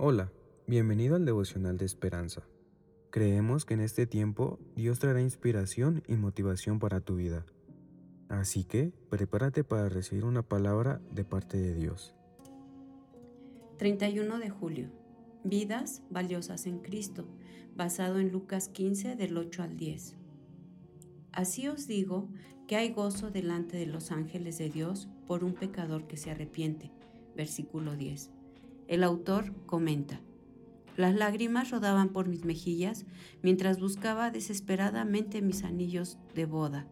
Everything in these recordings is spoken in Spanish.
Hola, bienvenido al devocional de esperanza. Creemos que en este tiempo Dios traerá inspiración y motivación para tu vida. Así que prepárate para recibir una palabra de parte de Dios. 31 de julio. Vidas valiosas en Cristo, basado en Lucas 15 del 8 al 10. Así os digo que hay gozo delante de los ángeles de Dios por un pecador que se arrepiente. Versículo 10. El autor comenta, las lágrimas rodaban por mis mejillas mientras buscaba desesperadamente mis anillos de boda.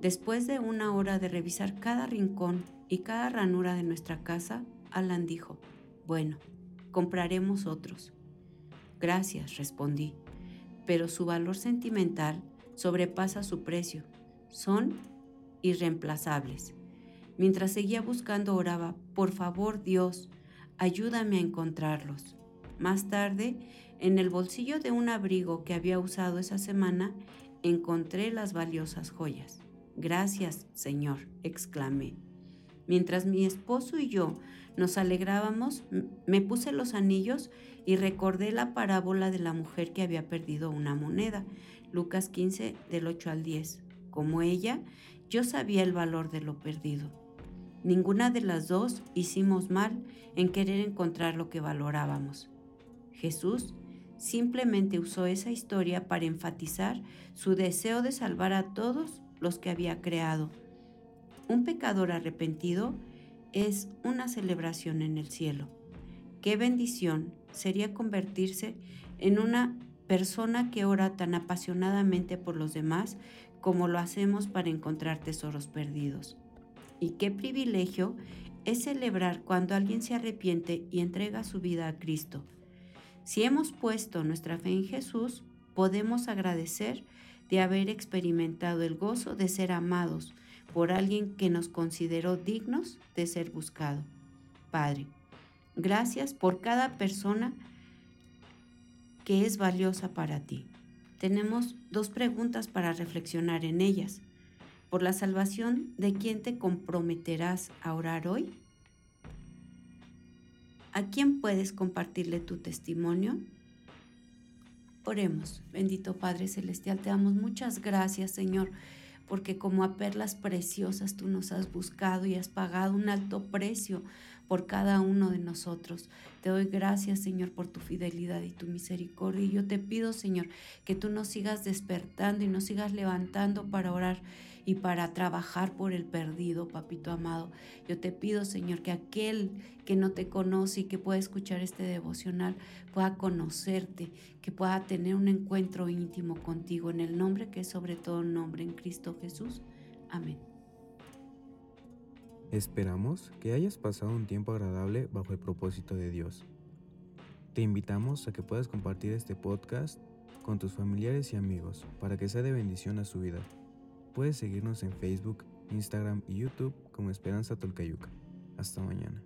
Después de una hora de revisar cada rincón y cada ranura de nuestra casa, Alan dijo, bueno, compraremos otros. Gracias, respondí, pero su valor sentimental sobrepasa su precio. Son irreemplazables. Mientras seguía buscando oraba, por favor Dios, ayúdame a encontrarlos. Más tarde, en el bolsillo de un abrigo que había usado esa semana, encontré las valiosas joyas. Gracias, Señor, exclamé. Mientras mi esposo y yo nos alegrábamos, me puse los anillos y recordé la parábola de la mujer que había perdido una moneda, Lucas 15 del 8 al 10. Como ella, yo sabía el valor de lo perdido. Ninguna de las dos hicimos mal en querer encontrar lo que valorábamos. Jesús simplemente usó esa historia para enfatizar su deseo de salvar a todos los que había creado. Un pecador arrepentido es una celebración en el cielo. Qué bendición sería convertirse en una persona que ora tan apasionadamente por los demás como lo hacemos para encontrar tesoros perdidos. Y qué privilegio es celebrar cuando alguien se arrepiente y entrega su vida a Cristo. Si hemos puesto nuestra fe en Jesús, podemos agradecer de haber experimentado el gozo de ser amados por alguien que nos consideró dignos de ser buscado. Padre, gracias por cada persona que es valiosa para ti. Tenemos dos preguntas para reflexionar en ellas por la salvación de quién te comprometerás a orar hoy? ¿A quién puedes compartirle tu testimonio? Oremos, bendito Padre Celestial, te damos muchas gracias, Señor, porque como a perlas preciosas tú nos has buscado y has pagado un alto precio por cada uno de nosotros. Te doy gracias, Señor, por tu fidelidad y tu misericordia. Y yo te pido, Señor, que tú nos sigas despertando y nos sigas levantando para orar y para trabajar por el perdido, papito amado. Yo te pido, Señor, que aquel que no te conoce y que pueda escuchar este devocional pueda conocerte, que pueda tener un encuentro íntimo contigo en el nombre que es sobre todo nombre en Cristo Jesús. Amén. Esperamos que hayas pasado un tiempo agradable bajo el propósito de Dios. Te invitamos a que puedas compartir este podcast con tus familiares y amigos para que sea de bendición a su vida. Puedes seguirnos en Facebook, Instagram y YouTube como Esperanza Tolcayuca. Hasta mañana.